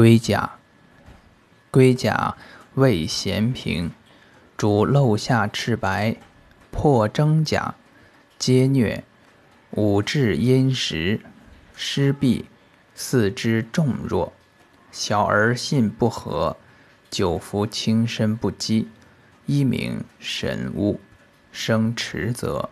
龟甲，龟甲味咸平，主漏下赤白，破真甲，皆疟。五至阴实，湿痹，四肢重弱，小儿信不和，久服轻身不饥，一名神物，生迟则。